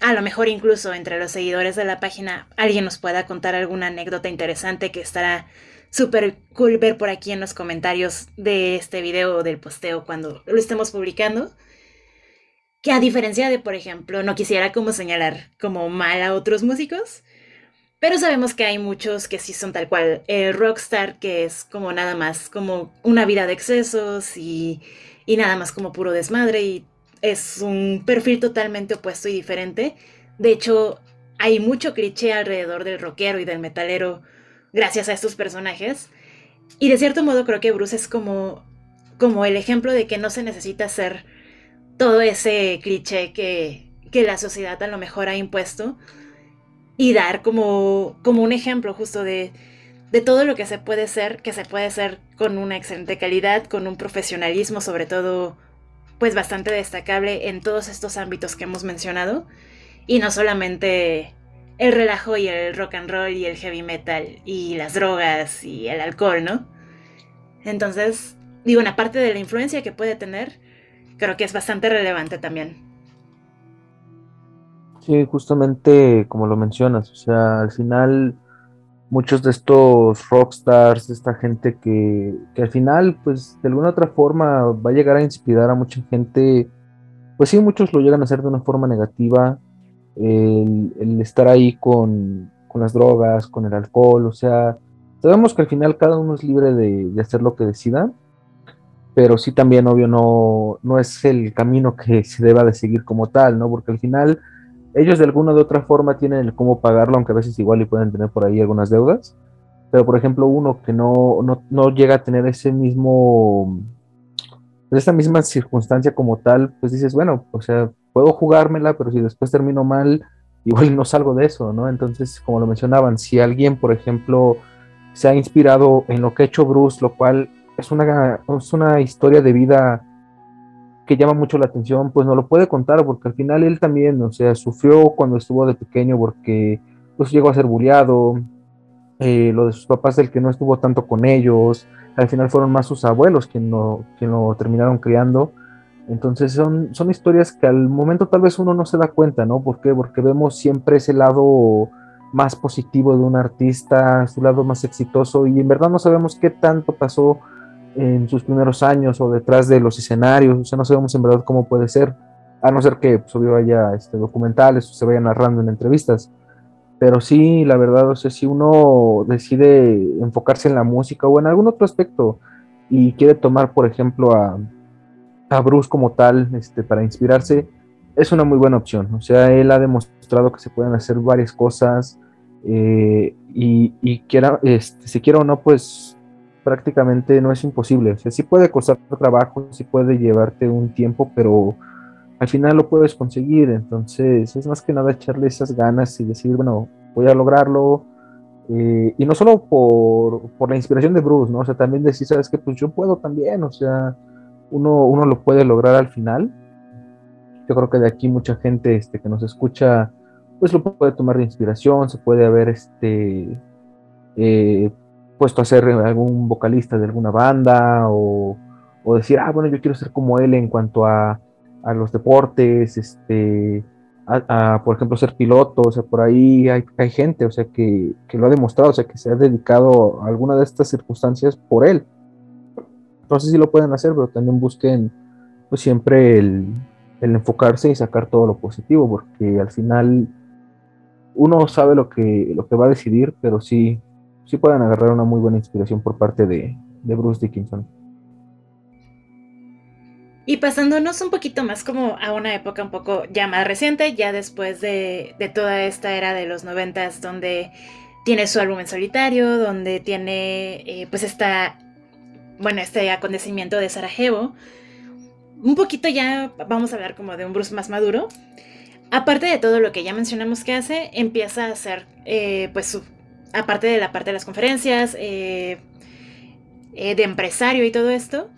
a lo mejor incluso entre los seguidores de la página alguien nos pueda contar alguna anécdota interesante que estará súper cool ver por aquí en los comentarios de este video o del posteo cuando lo estemos publicando. Que a diferencia de, por ejemplo, no quisiera como señalar como mal a otros músicos, pero sabemos que hay muchos que sí son tal cual el rockstar, que es como nada más como una vida de excesos y, y nada más como puro desmadre y es un perfil totalmente opuesto y diferente. De hecho, hay mucho cliché alrededor del rockero y del metalero gracias a estos personajes. Y de cierto modo creo que Bruce es como, como el ejemplo de que no se necesita ser todo ese cliché que, que la sociedad a lo mejor ha impuesto y dar como, como un ejemplo justo de, de todo lo que se puede ser, que se puede ser con una excelente calidad, con un profesionalismo sobre todo pues bastante destacable en todos estos ámbitos que hemos mencionado y no solamente el relajo y el rock and roll y el heavy metal y las drogas y el alcohol, ¿no? Entonces, digo, una parte de la influencia que puede tener, creo que es bastante relevante también. Sí, justamente como lo mencionas, o sea, al final muchos de estos rockstars, esta gente que, al final, pues de alguna otra forma va a llegar a inspirar a mucha gente, pues sí, muchos lo llegan a hacer de una forma negativa, el, estar ahí con, las drogas, con el alcohol, o sea, sabemos que al final cada uno es libre de, de hacer lo que decida, pero sí también, obvio, no, no es el camino que se deba de seguir como tal, ¿no? Porque al final ellos de alguna u otra forma tienen el cómo pagarlo, aunque a veces igual y pueden tener por ahí algunas deudas. Pero por ejemplo, uno que no, no, llega a tener ese mismo, esa misma circunstancia como tal, pues dices, bueno, o sea, puedo jugármela, pero si después termino mal, igual no salgo de eso, ¿no? Entonces, como lo mencionaban, si alguien, por ejemplo, se ha inspirado en lo que ha hecho Bruce, lo cual es una, es una historia de vida que llama mucho la atención, pues no lo puede contar, porque al final él también, o sea, sufrió cuando estuvo de pequeño porque pues llegó a ser bulliado, eh, lo de sus papás, del que no estuvo tanto con ellos, al final fueron más sus abuelos quien lo, quien lo terminaron criando. Entonces son, son historias que al momento tal vez uno no se da cuenta, ¿no? Porque vemos siempre ese lado más positivo de un artista, su lado más exitoso, y en verdad no sabemos qué tanto pasó en sus primeros años o detrás de los escenarios, o sea, no sabemos en verdad cómo puede ser, a no ser que pues, obvio haya este, documentales o se vayan narrando en entrevistas. Pero sí, la verdad, o sea, si uno decide enfocarse en la música o en algún otro aspecto y quiere tomar, por ejemplo, a, a Bruce como tal este, para inspirarse, es una muy buena opción. O sea, él ha demostrado que se pueden hacer varias cosas eh, y, y quiera, este, si quiera o no, pues prácticamente no es imposible. O sea, sí puede costar trabajo, sí puede llevarte un tiempo, pero al final lo puedes conseguir. Entonces, es más que nada echarle esas ganas y decir, bueno, voy a lograrlo. Eh, y no solo por, por, la inspiración de Bruce, ¿no? O sea, también decir, sabes que pues yo puedo también, o sea, uno, uno lo puede lograr al final. Yo creo que de aquí mucha gente este, que nos escucha, pues lo puede tomar de inspiración, se puede haber este, eh, puesto a ser algún vocalista de alguna banda o, decir, ah, bueno, yo quiero ser como él en cuanto a, los deportes, este, a, por ejemplo, ser piloto, o sea, por ahí hay, hay gente, o sea, que, lo ha demostrado, o sea, que se ha dedicado a alguna de estas circunstancias por él. Entonces sí lo pueden hacer, pero también busquen, pues siempre el, el enfocarse y sacar todo lo positivo, porque al final uno sabe lo que, lo que va a decidir, pero sí, sí pueden agarrar una muy buena inspiración por parte de, de Bruce Dickinson. Y pasándonos un poquito más como a una época un poco ya más reciente, ya después de, toda esta era de los noventas, donde tiene su álbum en solitario, donde tiene eh, pues esta, bueno, este acontecimiento de Sarajevo. Un poquito ya vamos a hablar como de un Bruce más maduro. Aparte de todo lo que ya mencionamos que hace, empieza a hacer eh, pues su, aparte de la parte de las conferencias, eh, de empresario y todo esto,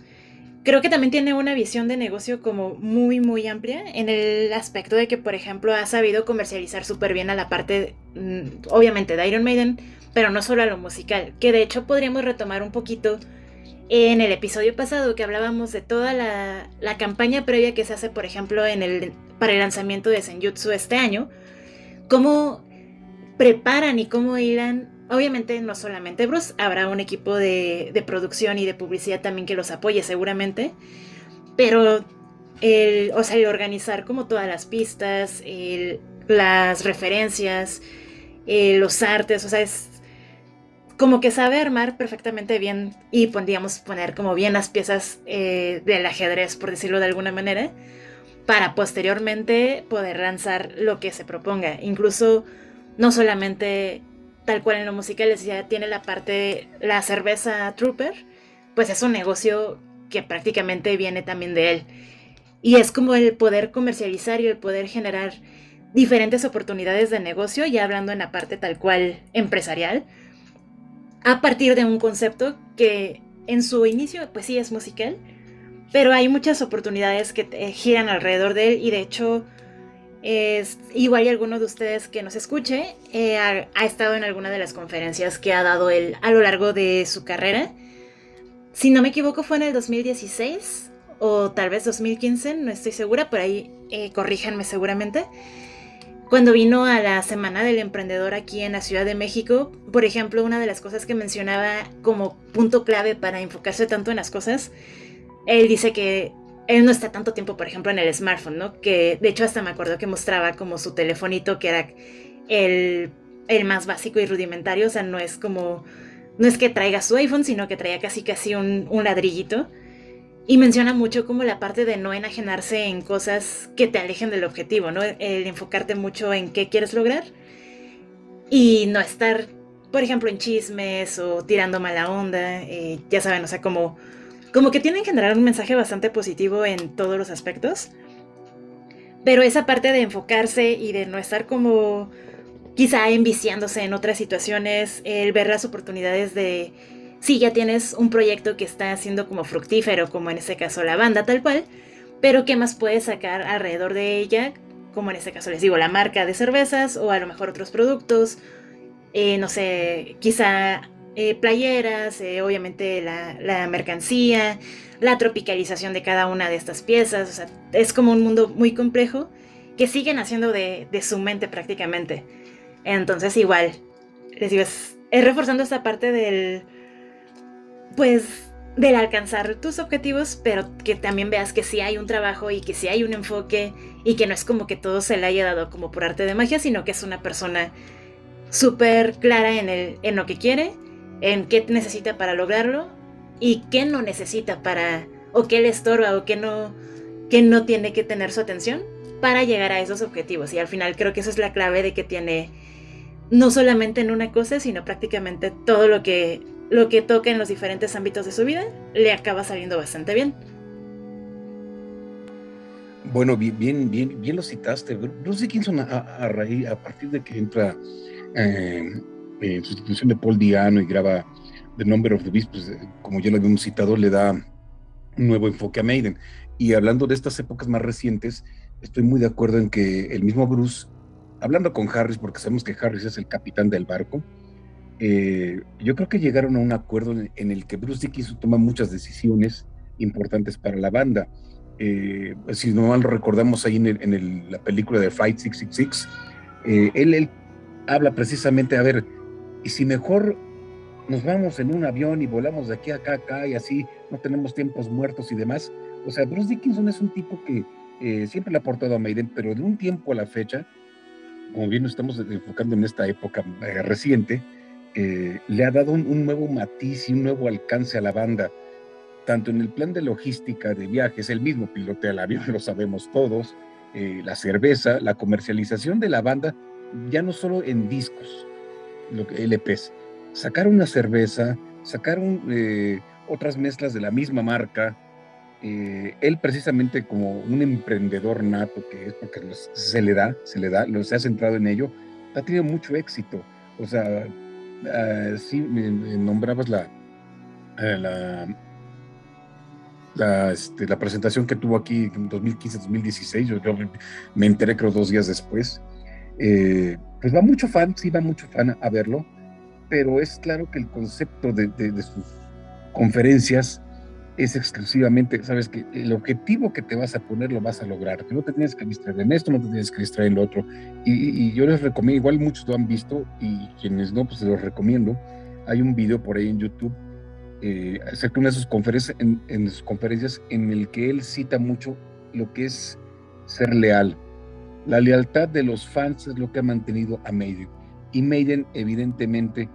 creo que también tiene una visión de negocio como muy, muy amplia en el aspecto de que, por ejemplo, ha sabido comercializar súper bien a la parte, mm, obviamente, de Iron Maiden, pero no solo a lo musical, que de hecho podríamos retomar un poquito en el episodio pasado que hablábamos de toda la, la campaña previa que se hace, por ejemplo, para el lanzamiento de Senjutsu este año, cómo preparan y cómo irán Obviamente no solamente Bruce, habrá un equipo de, producción y de publicidad también que los apoye seguramente, pero el, o sea, el organizar como todas las pistas, las referencias, eh, los artes, o sea, es como que sabe armar perfectamente bien y podríamos poner como bien las piezas eh, del ajedrez, por decirlo de alguna manera, para posteriormente poder lanzar lo que se proponga. Incluso no solamente tal cual en lo musical decía, tiene la parte, la cerveza Trooper, pues es un negocio que prácticamente viene también de él. Y es como el poder comercializar y el poder generar diferentes oportunidades de negocio, ya hablando en la parte tal cual empresarial, a partir de un concepto que en su inicio pues sí es musical, pero hay muchas oportunidades que giran alrededor de él y de hecho es, igual y alguno de ustedes que nos escuche eh, ha, estado en alguna de las conferencias que ha dado él a lo largo de su carrera. Si no me equivoco fue en el 2016 o tal vez 2015, no estoy segura, por ahí eh, corríjanme seguramente. Cuando vino a la Semana del Emprendedor aquí en la Ciudad de México, por ejemplo, una de las cosas que mencionaba como punto clave para enfocarse tanto en las cosas, él dice que él no está tanto tiempo, por ejemplo, en el smartphone, ¿no? Que de hecho hasta me acuerdo que mostraba como su telefonito, que era el, más básico y rudimentario, o sea, no es como, no es que traiga su iPhone, sino que traía casi casi un, un ladrillito. Y menciona mucho como la parte de no enajenarse en cosas que te alejen del objetivo, ¿no? El enfocarte mucho en qué quieres lograr y no estar, por ejemplo, en chismes o tirando mala onda, eh, ya saben, o sea, como como que tienen que generar un mensaje bastante positivo en todos los aspectos. Pero esa parte de enfocarse y de no estar como quizá enviciándose en otras situaciones, el ver las oportunidades de si ya tienes un proyecto que está siendo como fructífero, como en este caso la banda tal cual, pero qué más puedes sacar alrededor de ella, como en este caso les digo, la marca de cervezas o a lo mejor otros productos, eh, no sé, quizá eh, playeras, eh, obviamente la, mercancía, la tropicalización de cada una de estas piezas. O sea, es como un mundo muy complejo que siguen haciendo de, su mente prácticamente. Entonces, igual, les digo, es, reforzando esta parte del. Pues del alcanzar tus objetivos, pero que también veas que sí hay un trabajo y que sí hay un enfoque y que no es como que todo se le haya dado como por arte de magia, sino que es una persona súper clara en, el, en lo que quiere en qué necesita para lograrlo y qué no necesita para, o qué le estorba o qué no, qué no tiene que tener su atención para llegar a esos objetivos. Y al final creo que esa es la clave de que tiene no solamente en una cosa, sino prácticamente todo lo que, lo que toca en los diferentes ámbitos de su vida, le acaba saliendo bastante bien. Bueno, bien, bien, bien, lo citaste. A, a, a partir de que entra eh, en sustitución de Paul Diano y graba The Number of the Beast, pues, como ya lo habíamos citado, le da un nuevo enfoque a Maiden. Y hablando de estas épocas más recientes, estoy muy de acuerdo en que el mismo Bruce, hablando con Harris, porque sabemos que Harris es el capitán del barco, eh, yo creo que llegaron a un acuerdo en el que Bruce Dickinson toma muchas decisiones importantes para la banda. Eh, si no mal recordamos ahí en, la película de Fight 666, eh, él, él habla precisamente, a ver, y si mejor nos vamos en un avión y volamos de aquí a acá, acá y así no tenemos tiempos muertos y demás. O sea, Bruce Dickinson es un tipo que eh, siempre le ha aportado a Maiden, pero de un tiempo a la fecha, como bien nos estamos enfocando en esta época eh, reciente, eh, le ha dado un, nuevo matiz y un nuevo alcance a la banda, tanto en el plan de logística de viajes, el mismo pilote al avión, (laughs) lo sabemos todos, la cerveza, la comercialización de la banda, ya no solo en discos, lo que, LPs, sacar una cerveza, sacar eh, otras mezclas de la misma marca, él precisamente como un emprendedor nato que es porque se le da, se le da, lo se ha centrado en ello, ha tenido mucho éxito. O sea, uh, sí, nombrabas la, la, la, este, la, presentación que tuvo aquí en 2015-2016, yo, yo, me enteré creo dos días después. Eh, pues va mucho fan, sí va mucho fan a verlo, pero es claro que el concepto de, sus conferencias es exclusivamente, sabes que el objetivo que te vas a poner lo vas a lograr, que no te tienes que distraer en esto, no te tienes que distraer en lo otro. Y, yo les recomiendo, igual muchos lo han visto y quienes no, pues los recomiendo. Hay un video por ahí en YouTube eh, acerca de una de sus conferencias en, en sus conferencias en el que él cita mucho lo que es ser leal. La lealtad de los fans es lo que ha mantenido a Maiden. Y Maiden, evidentemente,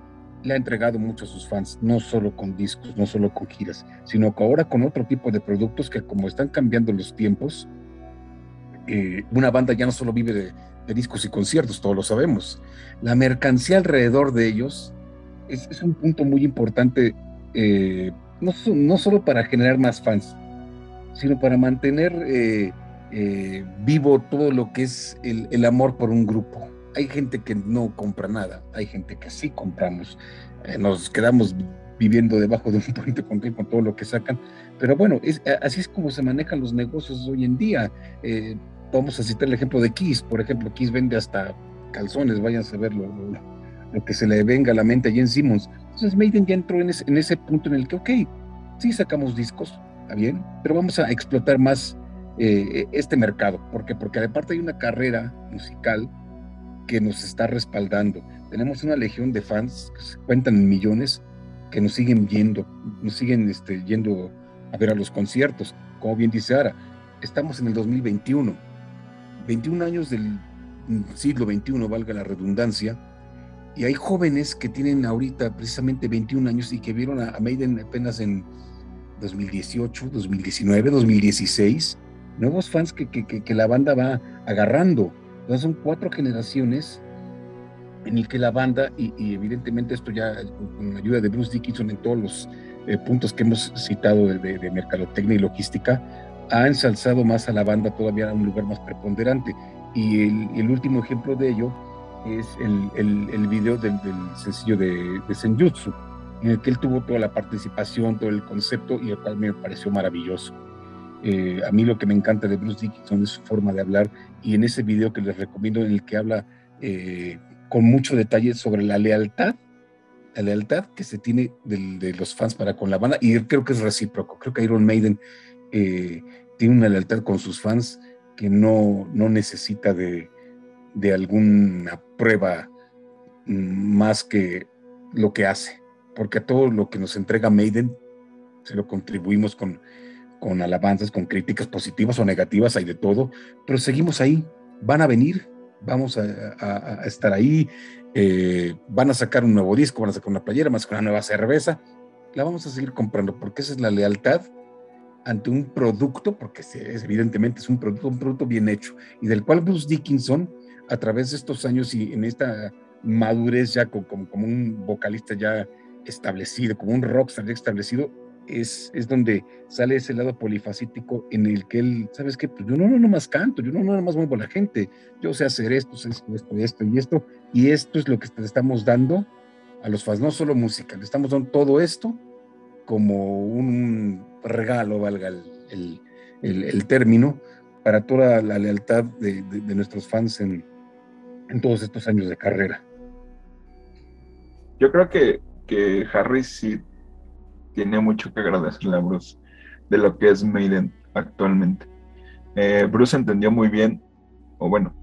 le ha entregado mucho a sus fans, no solo con discos, no solo con giras, sino que ahora con otro tipo de productos que como están cambiando los tiempos, eh, una banda ya no solo vive de, discos y conciertos, todos lo sabemos. La mercancía alrededor de ellos es, un punto muy importante, eh, no, solo para generar más fans, sino para mantener eh, vivo todo lo que es el amor por un grupo hay gente que no compra nada, hay gente que sí compramos, eh, nos quedamos viviendo debajo de un puente con, todo lo que sacan, pero bueno, así es como se manejan los negocios hoy en día. Eh, vamos a citar el ejemplo de Kiss, por ejemplo, Kiss vende hasta calzones, vayan a ver lo, que se le venga a la mente allí en Simmons. Entonces Maiden ya entró en ese, en ese punto en el que, ok, sí sacamos discos, está bien, pero vamos a explotar más eh, este mercado. ¿Por qué? Porque aparte hay una carrera musical que nos está respaldando. Tenemos una legión de fans, que se cuentan en millones, que nos siguen viendo, nos siguen este, yendo a ver a los conciertos. Como bien dice Ara, estamos en el 2021, 21 años del siglo XXI, valga la redundancia, y hay jóvenes que tienen ahorita precisamente 21 años y que vieron a, Maiden apenas en 2018, 2019, 2016, nuevos fans que, que, que la banda va agarrando entonces son cuatro generaciones en el que la banda, y, evidentemente esto ya con ayuda de Bruce Dickinson en todos los eh, puntos que hemos citado de, mercadotecnia y logística, ha ensalzado más a la banda todavía a un lugar más preponderante. Y el, último ejemplo de ello es el, el, video del, sencillo de, de Senjutsu, en el que él tuvo toda la participación, todo el concepto, y el cual me pareció maravilloso. Eh, a mí lo que me encanta de Bruce Dickinson es su forma de hablar y en ese video que les recomiendo en el que habla eh, con mucho detalle sobre la lealtad, la lealtad que se tiene de, los fans para con la banda y creo que es recíproco, creo que Iron Maiden eh, tiene una lealtad con sus fans que no, no necesita de, de alguna prueba mm, más que lo que hace, porque a todo lo que nos entrega Maiden se lo contribuimos con, con alabanzas, con críticas positivas o negativas, hay de todo, pero seguimos ahí, van a venir, vamos a, estar ahí, eh, van a sacar un nuevo disco, van a sacar una playera, van a sacar una nueva cerveza, la vamos a seguir comprando porque esa es la lealtad ante un producto, porque es, evidentemente es un producto, un producto bien hecho, y del cual Bruce Dickinson, a través de estos años y en esta madurez ya como, como un vocalista ya establecido, como un rockstar ya establecido, es, es donde sale ese lado polifacítico en el que él, ¿sabes qué? Pues yo no, no, más canto, yo no, no más muevo a la gente, yo sé hacer esto, sé esto, esto, y esto, y esto es lo que le estamos dando a los fans, no solo música, le estamos dando todo esto como un regalo, valga el, el, término, para toda la lealtad de, de, nuestros fans en, en, todos estos años de carrera. Yo creo que, que Harry sí tiene mucho que agradecerle a Bruce de lo que es Maiden actualmente. Eh, Bruce entendió muy bien, o bueno,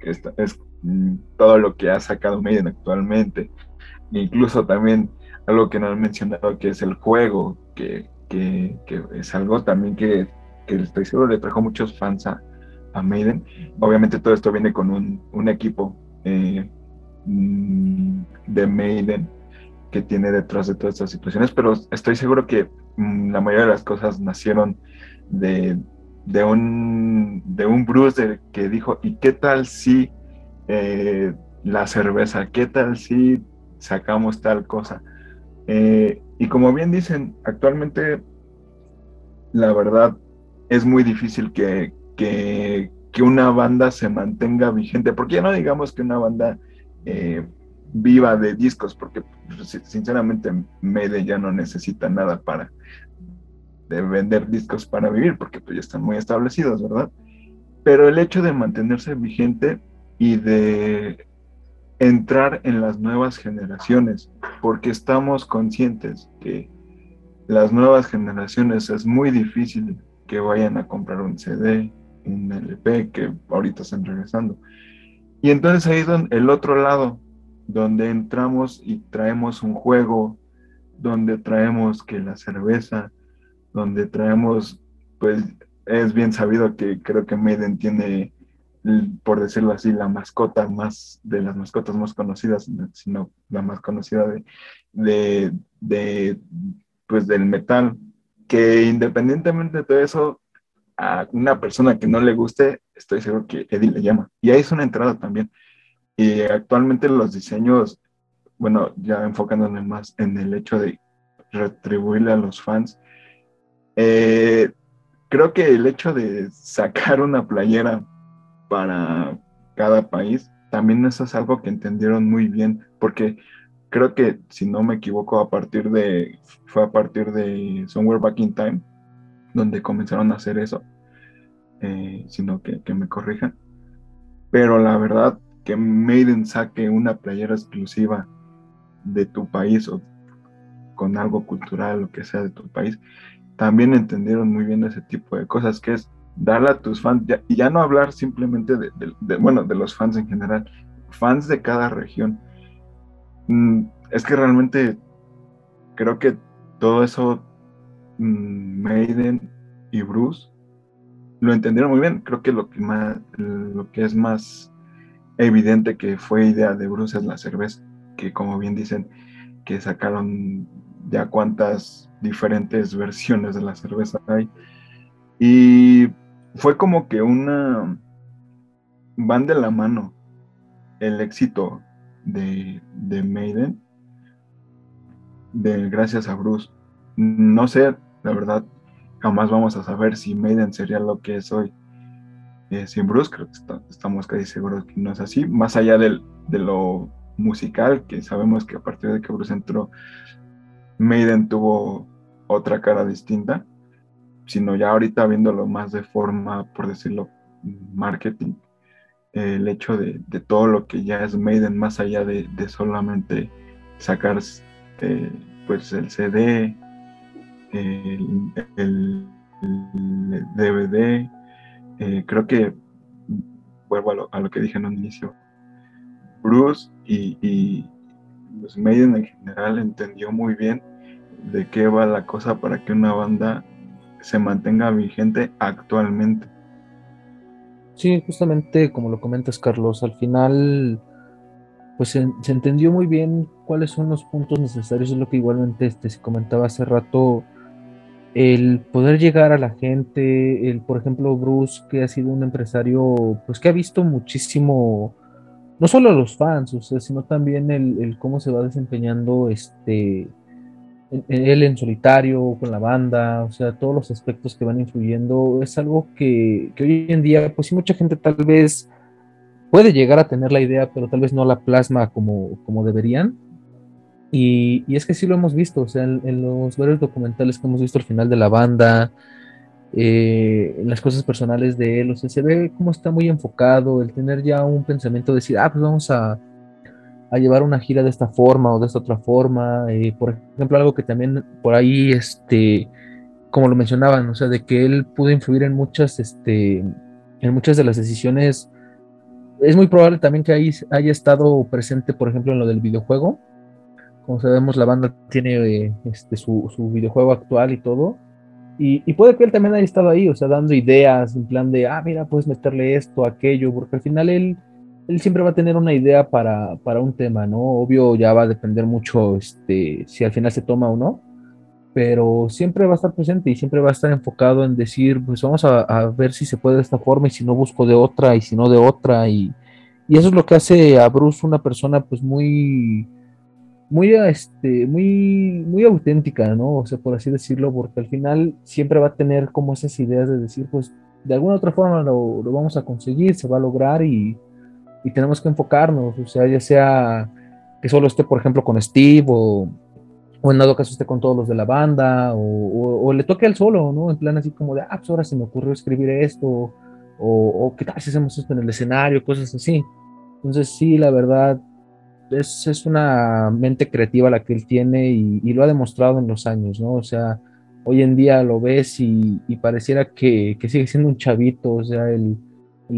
es mm, todo lo que ha sacado Maiden actualmente. Incluso también algo que no he mencionado, que es el juego, que, es algo también que, que, estoy seguro le trajo muchos fans a, Maiden. Obviamente todo esto viene con un, equipo eh, mm, de Maiden que tiene detrás de todas estas situaciones, pero estoy seguro que mm, la mayoría de las cosas nacieron de, de, un, de un Bruce que dijo, ¿y qué tal si eh, la cerveza? ¿Qué tal si sacamos tal cosa? Eh, y como bien dicen, actualmente la verdad es muy difícil que, que, una banda se mantenga vigente, porque ya no digamos que una banda eh, viva de discos, porque pues, sinceramente Mede ya no necesita nada para de vender discos para vivir, porque pues ya están muy establecidos, ¿verdad? Pero el hecho de mantenerse vigente y de entrar en las nuevas generaciones, porque estamos conscientes que las nuevas generaciones es muy difícil que vayan a comprar un CD, un LP, que ahorita están regresando. Y entonces ahí es el otro lado, donde entramos y traemos un juego, donde traemos que la cerveza, donde traemos, pues es bien sabido que creo que Maiden tiene, por decirlo así, la mascota más, de las mascotas más conocidas, sino la más conocida de, de, pues del metal, que independientemente de todo eso, a una persona que no le guste, estoy seguro que Eddie le llama. Y ahí es una entrada también. Y actualmente los diseños, bueno, ya enfocándonos más en el hecho de retribuirle a los fans, eh, creo que el hecho de sacar una playera para cada país, también eso es algo que entendieron muy bien, porque creo que, si no me equivoco, a partir de, fue a partir de Somewhere Back in Time, donde comenzaron a hacer eso, eh, sino que, que, me corrijan. Pero la verdad, que Maiden saque una playera exclusiva de tu país o con algo cultural, lo que sea de tu país, también entendieron muy bien ese tipo de cosas, que es darle a tus fans, y ya no hablar simplemente de, bueno, de los fans en general, fans de cada región. Mm, es que realmente creo que todo eso, mm, Maiden y Bruce, lo entendieron muy bien. Creo que lo que, más, lo que es más evidente que fue idea de Bruce es la cerveza, que como bien dicen, que sacaron ya cuántas diferentes versiones de la cerveza hay. Y fue como que una... van de la mano el éxito de, de Maiden, de gracias a Bruce. No sé, la verdad, jamás vamos a saber si Maiden sería lo que es hoy. Sin Bruce, creo que estamos casi seguros que no es así. Más allá del, de lo musical, que sabemos que a partir de que Bruce entró, Maiden tuvo otra cara distinta, sino ya ahorita viéndolo más de forma, por decirlo, marketing, el hecho de, todo lo que ya es Maiden, más allá de, solamente sacar eh, pues el CD, el, DVD, eh, creo que vuelvo a lo, que dije en un inicio, Bruce y, los Maiden en general entendió muy bien de qué va la cosa para que una banda se mantenga vigente actualmente. Sí, justamente como lo comentas Carlos, al final pues se, entendió muy bien cuáles son los puntos necesarios, es lo que igualmente este, se comentaba hace rato, el poder llegar a la gente, el por ejemplo Bruce que ha sido un empresario pues que ha visto muchísimo, no solo los fans, sino también el, cómo se va desempeñando este él en solitario, con la banda, o sea, todos los aspectos que van influyendo, es algo que, hoy en día, pues sí, mucha gente tal vez puede llegar a tener la idea, pero tal vez no la plasma como, como deberían. Y, es que sí lo hemos visto, o sea, en, los varios documentales que hemos visto al final de la banda, eh, en las cosas personales de él, o sea, se ve cómo está muy enfocado, el tener ya un pensamiento de decir, ah, pues vamos a, a llevar una gira de esta forma o de esta otra forma. Eh, por ejemplo, algo que también por ahí, este, como lo mencionaban, o sea, de que él pudo influir en muchas, este, en muchas de las decisiones. Es muy probable también que ahí haya estado presente, por ejemplo, en lo del videojuego. Como sabemos, la banda tiene este, su, su, videojuego actual y todo. Y, y, puede que él también haya estado ahí, o sea, dando ideas en plan de, ah, mira, puedes meterle esto, aquello, porque al final él él siempre va a tener una idea para, para, un tema, ¿no? Obvio ya va a depender mucho este, si al final se toma o no, pero siempre va a estar presente y siempre va a estar enfocado en decir, pues vamos a, ver si se puede de esta forma y si no busco de otra y si no de otra y, y eso es lo que hace a Bruce una persona pues muy muy, este, muy, muy auténtica, ¿no? O sea, por así decirlo, porque al final siempre va a tener como esas ideas de decir, pues, de alguna otra forma lo, vamos a conseguir, se va a lograr y, y, tenemos que enfocarnos, o sea, ya sea que solo esté, por ejemplo, con Steve o, o en dado caso esté con todos los de la banda o, o, le toque al solo, ¿no? En plan así como de, ah, pues ahora se me ocurrió escribir esto o, o qué tal si hacemos esto en el escenario, cosas así. Entonces sí, la verdad, es, una mente creativa la que él tiene y, lo ha demostrado en los años, ¿no? O sea, hoy en día lo ves y, pareciera que, sigue siendo un chavito, o sea, el,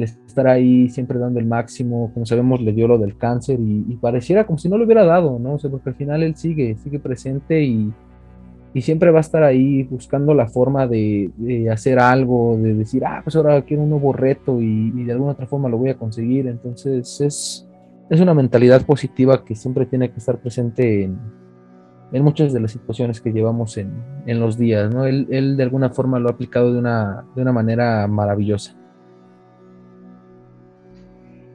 estar ahí siempre dando el máximo, como sabemos le dio lo del cáncer y, pareciera como si no lo hubiera dado, ¿no? O sea, porque al final él sigue, sigue presente y, siempre va a estar ahí buscando la forma de, hacer algo, de decir, ah, pues ahora quiero un nuevo reto y, de alguna otra forma lo voy a conseguir. Entonces es, es una mentalidad positiva que siempre tiene que estar presente en, muchas de las situaciones que llevamos en, los días, ¿no? Él, de alguna forma lo ha aplicado de una, de una manera maravillosa.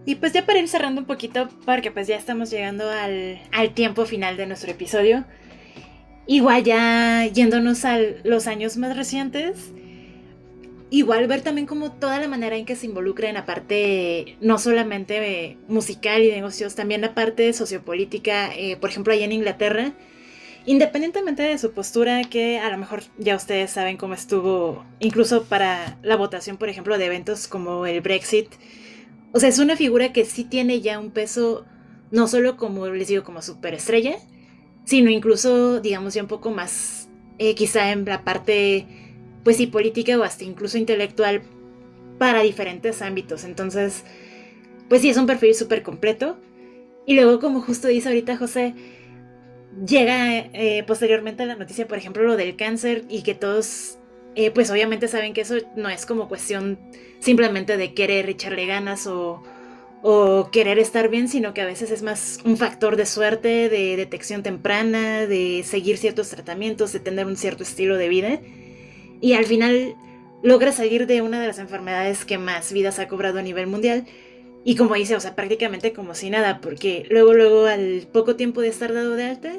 Y pues ya para ir cerrando un poquito, porque pues ya estamos llegando al, al tiempo final de nuestro episodio, igual ya yéndonos a los años más recientes, igual ver también como toda la manera en que se involucra en la parte no solamente musical y negocios, también la parte sociopolítica, eh, por ejemplo, allá en Inglaterra, independientemente de su postura, que a lo mejor ya ustedes saben cómo estuvo, incluso para la votación, por ejemplo, de eventos como el Brexit. O sea, es una figura que sí tiene ya un peso, no solo como les digo, como superestrella, sino incluso, digamos, ya un poco más, eh, quizá en la parte pues sí, política o hasta incluso intelectual para diferentes ámbitos. Entonces, pues sí, es un perfil súper completo. Y luego, como justo dice ahorita José, llega eh, posteriormente a la noticia, por ejemplo, lo del cáncer y que todos, eh, pues obviamente saben que eso no es como cuestión simplemente de querer echarle ganas o, o querer estar bien, sino que a veces es más un factor de suerte, de detección temprana, de seguir ciertos tratamientos, de tener un cierto estilo de vida y al final logra salir de una de las enfermedades que más vidas ha cobrado a nivel mundial. Y como dice, o sea, prácticamente como si nada, porque luego, luego, al poco tiempo de estar dado de alta,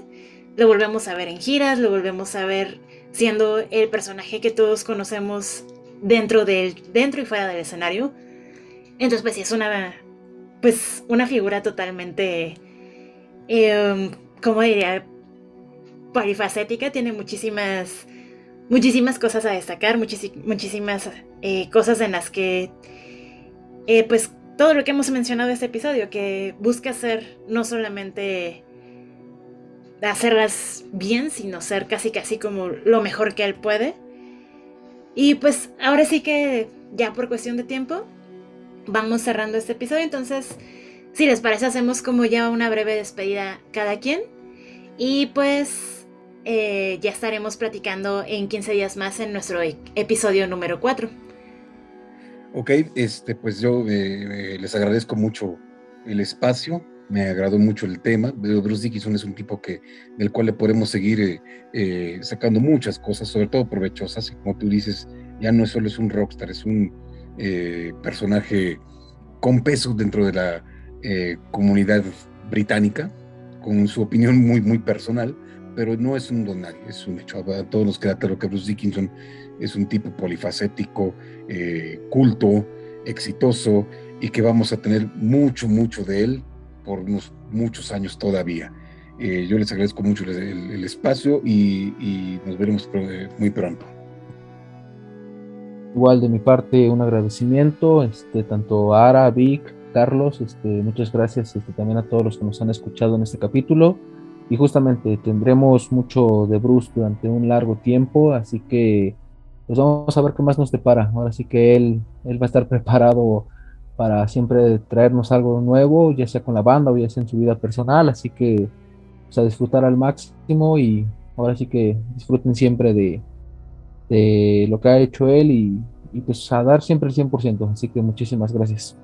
lo volvemos a ver en giras, lo volvemos a ver siendo el personaje que todos conocemos dentro, del, dentro y fuera del escenario. Entonces, pues es una, pues, una figura totalmente, eh, ¿cómo diría? Polifacética, tiene muchísimas muchísimas cosas a destacar, muchísimas eh, cosas en las que, eh, pues, todo lo que hemos mencionado en este episodio, que busca ser no solamente hacerlas bien, sino ser casi casi como lo mejor que él puede. Y pues ahora sí que ya por cuestión de tiempo, vamos cerrando este episodio, entonces, si les parece, hacemos como ya una breve despedida cada quien. Y pues eh, ya estaremos platicando en 15 días más en nuestro e-, episodio número 4. Ok, este, pues yo eh, eh, les agradezco mucho el espacio, me agradó mucho el tema. Bruce Dickinson es un tipo que, del cual le podemos seguir sacando muchas cosas, sobre todo provechosas. Y como tú dices, ya no solo es un rockstar, es un personaje con peso dentro de la comunidad británica, con su opinión muy, muy personal pero no es un don es un hecho. A todos nos queda claro que Bruce Dickinson es un tipo polifacético, eh, culto, exitoso y que vamos a tener mucho, mucho de él por unos muchos años todavía. Eh, yo les agradezco mucho el, espacio y, nos veremos muy pronto. Igual de mi parte un agradecimiento, este, tanto a Ara, Vic, Carlos, este, muchas gracias este, también a todos los que nos han escuchado en este capítulo y justamente tendremos mucho de Bruce durante un largo tiempo, así que pues vamos a ver qué más nos depara. Ahora sí que él, él va a estar (laughs) preparado para siempre traernos algo nuevo, ya sea con la banda o ya sea en su vida personal, así que pues, a disfrutar al máximo y ahora sí que disfruten siempre de, de lo que ha hecho él y, y pues a dar siempre el 100%, así que muchísimas gracias.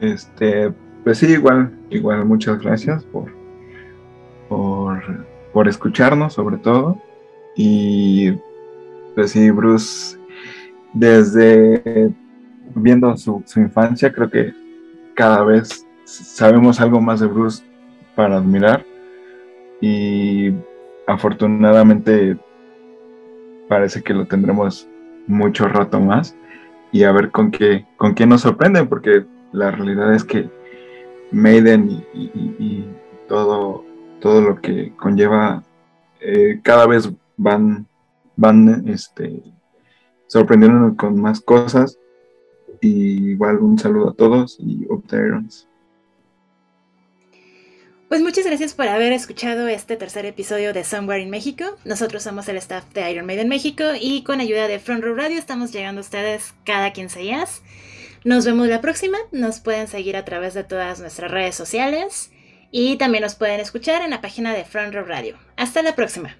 Este, pues sí, igual, igual muchas gracias por, por, por escucharnos sobre todo. Y pues sí, Bruce, desde viendo su, su infancia, creo que cada vez sabemos algo más de Bruce para admirar. Y afortunadamente parece que lo tendremos mucho rato más y a ver con qué, con qué nos sorprenden, porque la realidad es que Maiden y, todo, todo lo que conlleva eh, cada vez van, van este, sorprendiéndonos con más cosas. Y igual un saludo a todos y Up pues muchas gracias por haber escuchado este tercer episodio de Somewhere in México. Nosotros somos el staff de Iron Maiden México y con ayuda de Front Row Radio estamos llegando a ustedes cada 15 días. Nos vemos la próxima. Nos pueden seguir a través de todas nuestras redes sociales y también nos pueden escuchar en la página de Front Row Radio. Hasta la próxima.